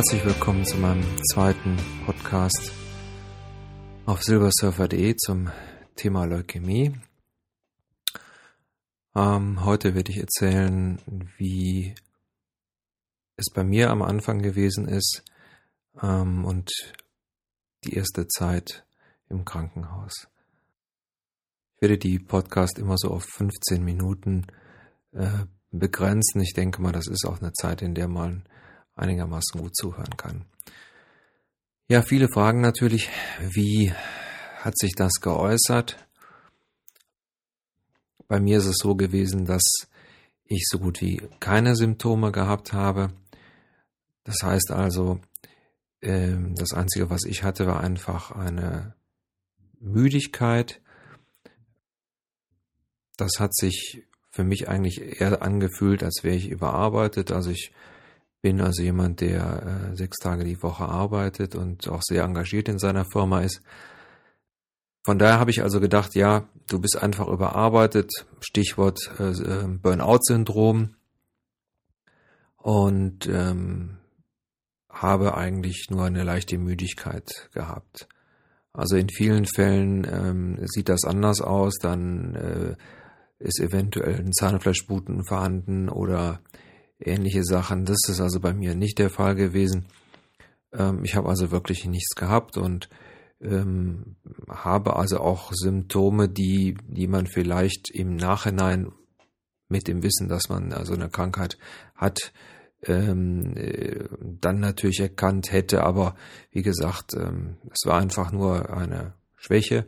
Herzlich willkommen zu meinem zweiten Podcast auf silversurfer.de zum Thema Leukämie. Ähm, heute werde ich erzählen, wie es bei mir am Anfang gewesen ist ähm, und die erste Zeit im Krankenhaus. Ich werde die Podcast immer so auf 15 Minuten äh, begrenzen. Ich denke mal, das ist auch eine Zeit, in der man einigermaßen gut zuhören kann. Ja, viele fragen natürlich, wie hat sich das geäußert? Bei mir ist es so gewesen, dass ich so gut wie keine Symptome gehabt habe. Das heißt also, ähm, das Einzige, was ich hatte, war einfach eine Müdigkeit. Das hat sich für mich eigentlich eher angefühlt, als wäre ich überarbeitet. Also ich bin also jemand, der äh, sechs Tage die Woche arbeitet und auch sehr engagiert in seiner Firma ist. Von daher habe ich also gedacht, ja, du bist einfach überarbeitet, Stichwort äh, äh Burnout-Syndrom und ähm, habe eigentlich nur eine leichte Müdigkeit gehabt. Also in vielen Fällen ähm, sieht das anders aus, dann äh, ist eventuell ein Zahnfleischbluten vorhanden oder ähnliche Sachen. Das ist also bei mir nicht der Fall gewesen. Ähm, ich habe also wirklich nichts gehabt und ähm, habe also auch Symptome, die, die man vielleicht im Nachhinein mit dem Wissen, dass man also eine Krankheit hat, ähm, äh, dann natürlich erkannt hätte. Aber wie gesagt, ähm, es war einfach nur eine Schwäche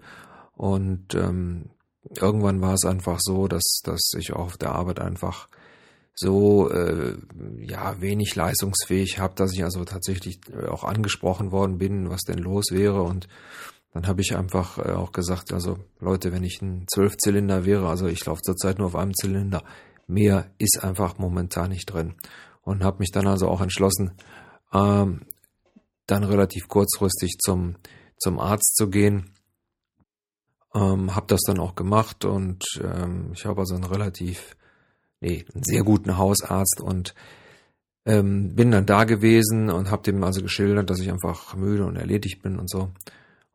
und ähm, irgendwann war es einfach so, dass, dass ich auch auf der Arbeit einfach so äh, ja wenig leistungsfähig habe, dass ich also tatsächlich äh, auch angesprochen worden bin, was denn los wäre und dann habe ich einfach äh, auch gesagt, also Leute, wenn ich ein Zwölfzylinder wäre, also ich laufe zurzeit nur auf einem Zylinder, mehr ist einfach momentan nicht drin und habe mich dann also auch entschlossen, ähm, dann relativ kurzfristig zum zum Arzt zu gehen. Ähm, habe das dann auch gemacht und ähm, ich habe also einen relativ nee, einen sehr guten Hausarzt und ähm, bin dann da gewesen und habe dem also geschildert, dass ich einfach müde und erledigt bin und so.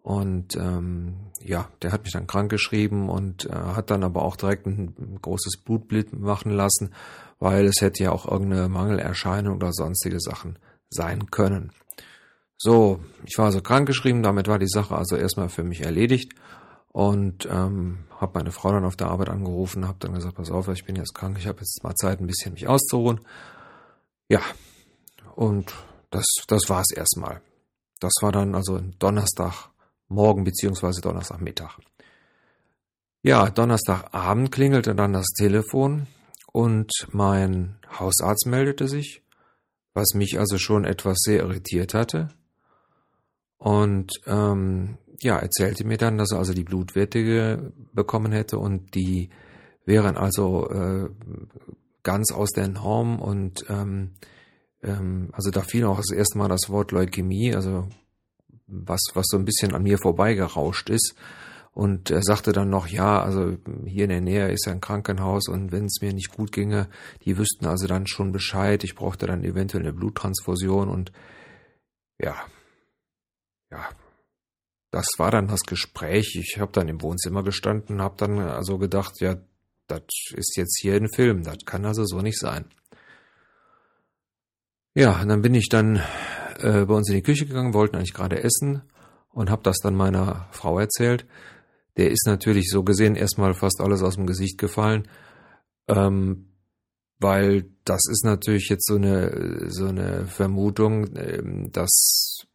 Und ähm, ja, der hat mich dann krank geschrieben und äh, hat dann aber auch direkt ein, großes Blutbild machen lassen, weil es hätte ja auch irgendeine Mangelerscheinung oder sonstige Sachen sein können. So, ich war also krankgeschrieben, damit war die Sache also erstmal für mich erledigt und ähm, habe meine Frau dann auf der Arbeit angerufen, habe dann gesagt, pass auf, ich bin jetzt krank, ich habe jetzt mal Zeit, ein bisschen mich auszuruhen. Ja, und das, das war es erstmal. Das war dann also Donnerstagmorgen beziehungsweise Donnerstagmittag. Ja, Donnerstagabend klingelte dann das Telefon und mein Hausarzt meldete sich, was mich also schon etwas sehr irritiert hatte. Und ähm, ja, erzählte mir dann, dass er also die Blutwerte bekommen hätte und die wären also äh, ganz aus der Norm und ähm, ähm, also da fiel auch das erste Mal das Wort Leukämie, also was, was so ein bisschen an mir vorbeigerauscht ist. Und er sagte dann noch, ja, also hier in der Nähe ist ein Krankenhaus und wenn es mir nicht gut ginge, die wüssten also dann schon Bescheid, ich brauchte dann eventuell eine Bluttransfusion und ja, ja, das war dann das Gespräch. Ich habe dann im Wohnzimmer gestanden, habe dann also gedacht, ja, das ist jetzt hier ein Film, das kann also so nicht sein. Ja, und dann bin ich dann äh, bei uns in die Küche gegangen, wollten eigentlich gerade essen und habe das dann meiner Frau erzählt. Der ist natürlich so gesehen erstmal fast alles aus dem Gesicht gefallen, ähm, weil das ist natürlich jetzt so eine so eine Vermutung, ähm, dass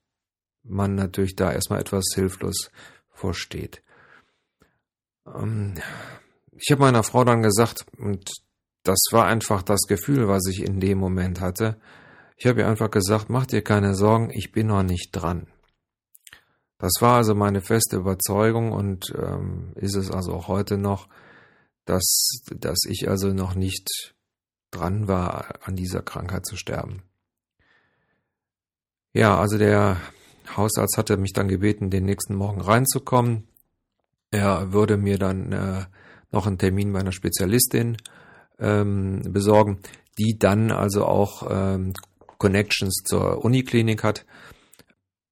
man natürlich da erstmal etwas hilflos vorsteht. Ähm, ich habe meiner Frau dann gesagt, und das war einfach das Gefühl, was ich in dem Moment hatte. Ich habe ihr einfach gesagt, mach dir keine Sorgen, ich bin noch nicht dran. Das war also meine feste Überzeugung und ähm, ist es also auch heute noch, dass, dass ich also noch nicht dran war, an dieser Krankheit zu sterben. Ja, also der Hausarzt hatte mich dann gebeten, den nächsten Morgen reinzukommen. Er würde mir dann äh, noch einen Termin bei einer Spezialistin ähm, besorgen, die dann also auch ähm, Connections zur Uniklinik hat,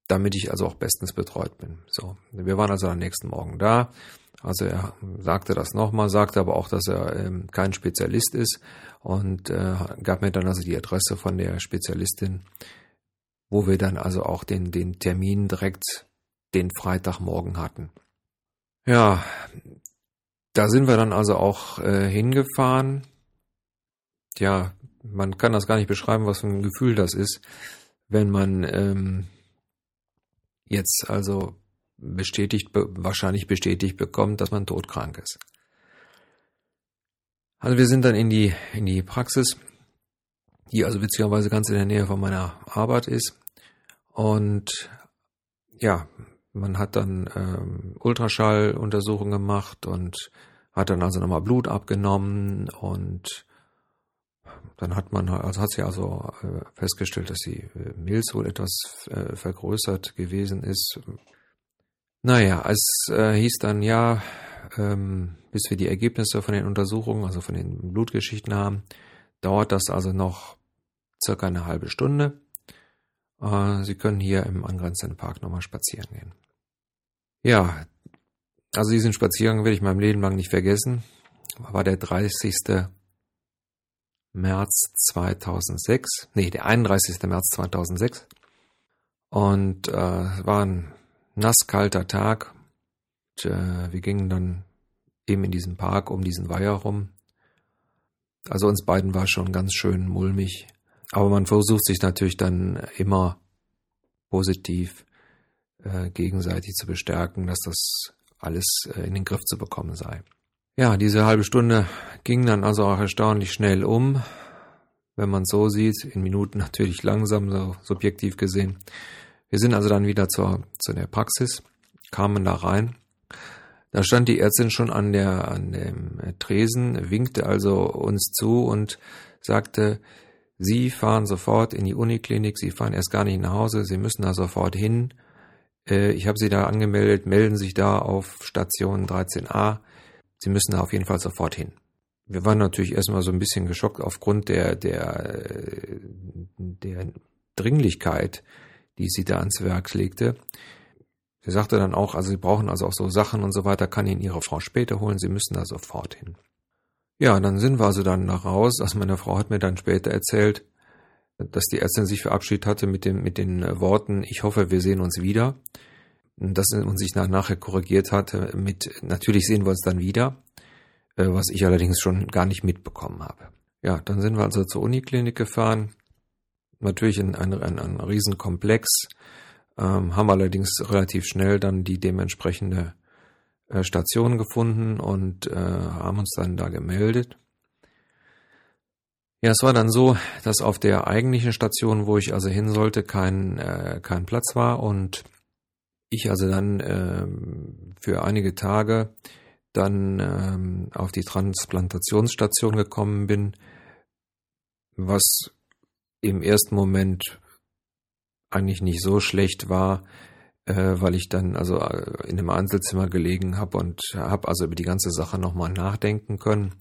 damit ich also auch bestens betreut bin. So, wir waren also am nächsten Morgen da. Also er sagte das nochmal, sagte aber auch, dass er ähm, kein Spezialist ist und äh, gab mir dann also die Adresse von der Spezialistin, wo wir dann also auch den, den Termin direkt den Freitagmorgen hatten. Ja, da sind wir dann also auch äh, hingefahren. Ja, man kann das gar nicht beschreiben, was für ein Gefühl das ist, wenn man ähm, jetzt also bestätigt, wahrscheinlich bestätigt bekommt, dass man todkrank ist. Also wir sind dann in die, in die Praxis, die also witzigerweise ganz in der Nähe von meiner Arbeit ist. Und ja, man hat dann ähm, Ultraschalluntersuchungen gemacht und hat dann also nochmal Blut abgenommen und dann hat man, also hat sie also äh, festgestellt, dass die äh, Milz wohl etwas äh, vergrößert gewesen ist. Naja, es hieß dann ja, ähm, bis wir die Ergebnisse von den Untersuchungen, also von den Blutgeschichten haben, dauert das also noch circa eine halbe Stunde. Äh, Sie können hier im angrenzenden Park nochmal spazieren gehen. Ja, also diesen Spaziergang werde ich meinem Leben lang nicht vergessen. War der 30. März 2006, nee, der 31. März 2006. Und äh, war ein nasskalter Tag. Und, äh, wir gingen dann eben in diesem Park um diesen Weiher rum. Also uns beiden war schon ganz schön mulmig. Aber man versucht sich natürlich dann immer positiv äh, gegenseitig zu bestärken, dass das alles äh, in den Griff zu bekommen sei. Ja, diese halbe Stunde ging dann also auch erstaunlich schnell um, wenn man so sieht, in Minuten natürlich langsam, so subjektiv gesehen. Wir sind also dann wieder zur, zu der Praxis, kamen da rein. Da stand die Ärztin schon an der, an dem Tresen, winkte also uns zu und sagte, Sie fahren sofort in die Uniklinik, Sie fahren erst gar nicht nach Hause, Sie müssen da sofort hin. Äh, ich habe Sie da angemeldet, melden sich da auf Station 13a. Sie müssen da auf jeden Fall sofort hin. Wir waren natürlich erstmal so ein bisschen geschockt aufgrund der, der, der Dringlichkeit, die sie da ans Werk legte. Sie sagte dann auch, also Sie brauchen also auch so Sachen und so weiter, kann Ihnen Ihre Frau später holen, Sie müssen da sofort hin. Ja, dann sind wir also dann nach raus. Also meine Frau hat mir dann später erzählt, dass die Ärztin sich verabschiedet hatte mit, dem, mit den Worten, ich hoffe, wir sehen uns wieder. Dass uns sich nachher korrigiert hatte mit, natürlich sehen wir uns dann wieder, äh, was ich allerdings schon gar nicht mitbekommen habe. Ja, dann sind wir also zur Uniklinik gefahren. Natürlich ein, ein, ein, ein Riesenkomplex, ähm, haben allerdings relativ schnell dann die dementsprechende äh, Station gefunden und äh, haben uns dann da gemeldet. Ja, es war dann so, dass auf der eigentlichen Station, wo ich also hin sollte, kein, äh, kein Platz war und ich also dann äh, für einige Tage dann ähm, auf die Transplantationsstation gekommen bin, was im ersten Moment eigentlich nicht so schlecht war, weil ich dann also äh, in einem Einzelzimmer gelegen habe und habe also über die ganze Sache nochmal nachdenken können.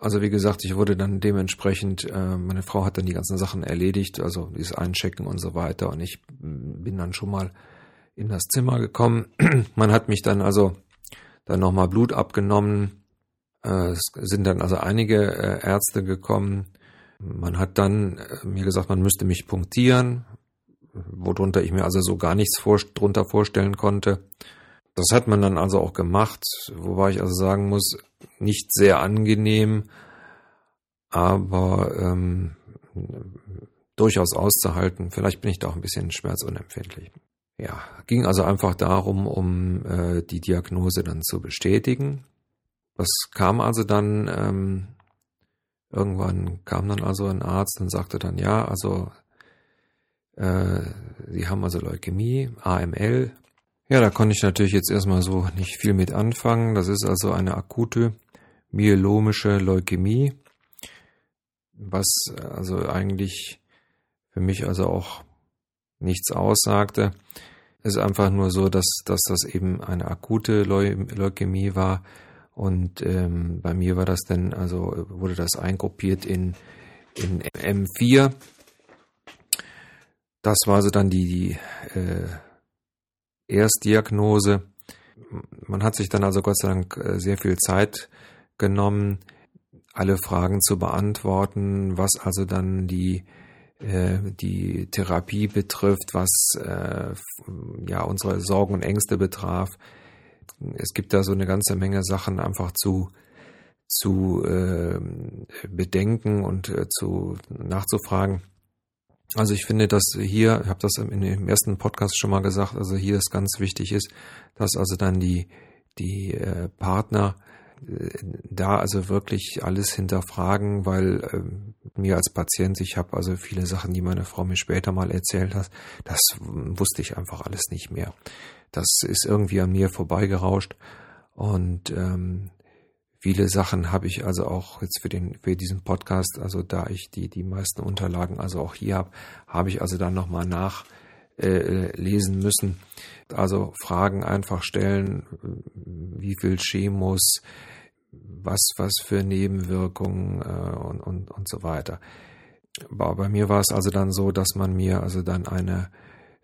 Also wie gesagt, ich wurde dann dementsprechend, äh, meine Frau hat dann die ganzen Sachen erledigt, also dieses Einchecken und so weiter und ich bin dann schon mal in das Zimmer gekommen. Man hat mich dann also dann nochmal Blut abgenommen. Äh, es sind dann also einige äh, Ärzte gekommen. Man hat dann äh, mir gesagt, man müsste mich punktieren worunter ich mir also so gar nichts vor, drunter vorstellen konnte. Das hat man dann also auch gemacht, wobei ich also sagen muss, nicht sehr angenehm, aber ähm, durchaus auszuhalten. Vielleicht bin ich da auch ein bisschen schmerzunempfindlich. Ja, ging also einfach darum, um äh, die Diagnose dann zu bestätigen. Das kam also dann, ähm, irgendwann kam dann also ein Arzt und sagte dann, ja, also äh, sie haben also Leukämie, AML. Ja, da konnte ich natürlich jetzt erstmal so nicht viel mit anfangen. Das ist also eine akute myelomische Leukämie, was also eigentlich für mich also auch nichts aussagte. Es ist einfach nur so, dass, dass das eben eine akute Leu Leukämie war. Und ähm, bei mir war das dann, also wurde das eingruppiert in, in M4 Das war also dann die, die äh, Erstdiagnose. Man hat sich dann also Gott sei Dank äh, sehr viel Zeit genommen, alle Fragen zu beantworten, was also dann die äh, die Therapie betrifft, was äh, ja unsere Sorgen und Ängste betraf. Es gibt da so eine ganze Menge Sachen einfach zu zu äh, bedenken und äh, zu nachzufragen. Also ich finde, dass hier, ich habe das dem ersten Podcast schon mal gesagt, also hier ist ganz wichtig ist, dass also dann die die äh, Partner da also wirklich alles hinterfragen, weil äh, mir als Patient, ich habe also viele Sachen, die meine Frau mir später mal erzählt hat, das wusste ich einfach alles nicht mehr. Das ist irgendwie an mir vorbeigerauscht und ähm, viele Sachen habe ich also auch jetzt für den für diesen Podcast, also da ich die die meisten Unterlagen also auch hier habe, habe ich also dann nochmal nach äh, lesen müssen. Also Fragen einfach stellen, wie viel Chemos, was, was für Nebenwirkungen äh, und, und, und so weiter. Aber bei mir war es also dann so, dass man mir also dann eine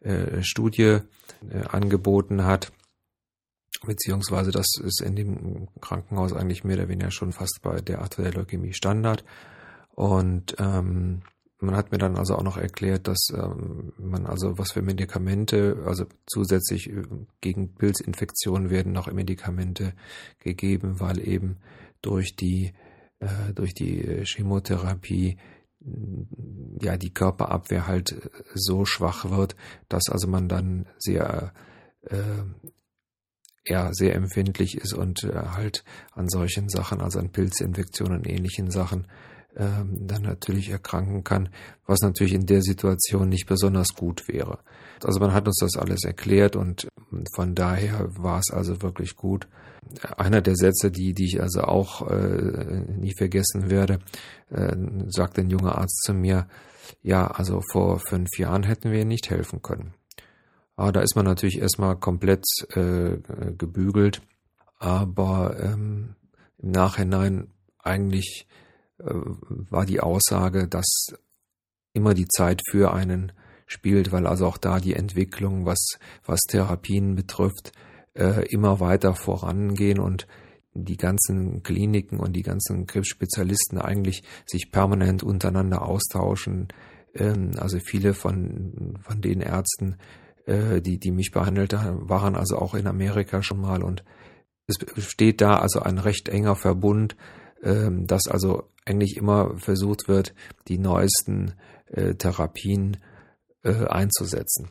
äh, Studie äh, angeboten hat, beziehungsweise das ist in dem Krankenhaus eigentlich mehr oder weniger schon fast bei der Art der Leukämie Standard. Und ähm, man hat mir dann also auch noch erklärt, dass ähm, man also was für Medikamente, also zusätzlich äh, gegen Pilzinfektionen werden noch Medikamente gegeben, weil eben durch die äh, durch die Chemotherapie ja die Körperabwehr halt so schwach wird, dass also man dann sehr äh, ja sehr empfindlich ist und äh, halt an solchen Sachen, also an Pilzinfektionen und ähnlichen Sachen ähm, dann natürlich erkranken kann, was natürlich in der Situation nicht besonders gut wäre. Also man hat uns das alles erklärt und von daher war es also wirklich gut. Einer der Sätze, die, die ich also auch äh, nie vergessen werde, äh, sagt ein junger Arzt zu mir, ja, also vor fünf Jahren hätten wir nicht helfen können. Aber da ist man natürlich erstmal komplett äh, gebügelt, aber ähm, im Nachhinein eigentlich äh, war die Aussage, dass immer die Zeit für einen spielt, weil also auch da die Entwicklung, was, was Therapien betrifft, äh, immer weiter vorangehen und die ganzen Kliniken und die ganzen Krebsspezialisten eigentlich sich permanent untereinander austauschen. Ähm, also viele von, von den Ärzten, äh, die, die mich behandelt haben, waren also auch in Amerika schon mal und es besteht da also ein recht enger Verbund, ähm, dass also eigentlich immer versucht wird, die neuesten äh, Therapien äh, einzusetzen.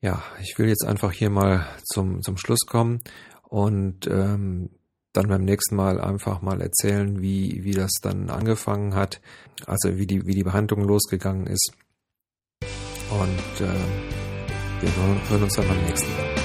Ja, ich will jetzt einfach hier mal zum, zum Schluss kommen und ähm, dann beim nächsten Mal einfach mal erzählen, wie, wie das dann angefangen hat, also wie die, wie die Behandlung losgegangen ist. Und äh, wir hören uns dann beim nächsten.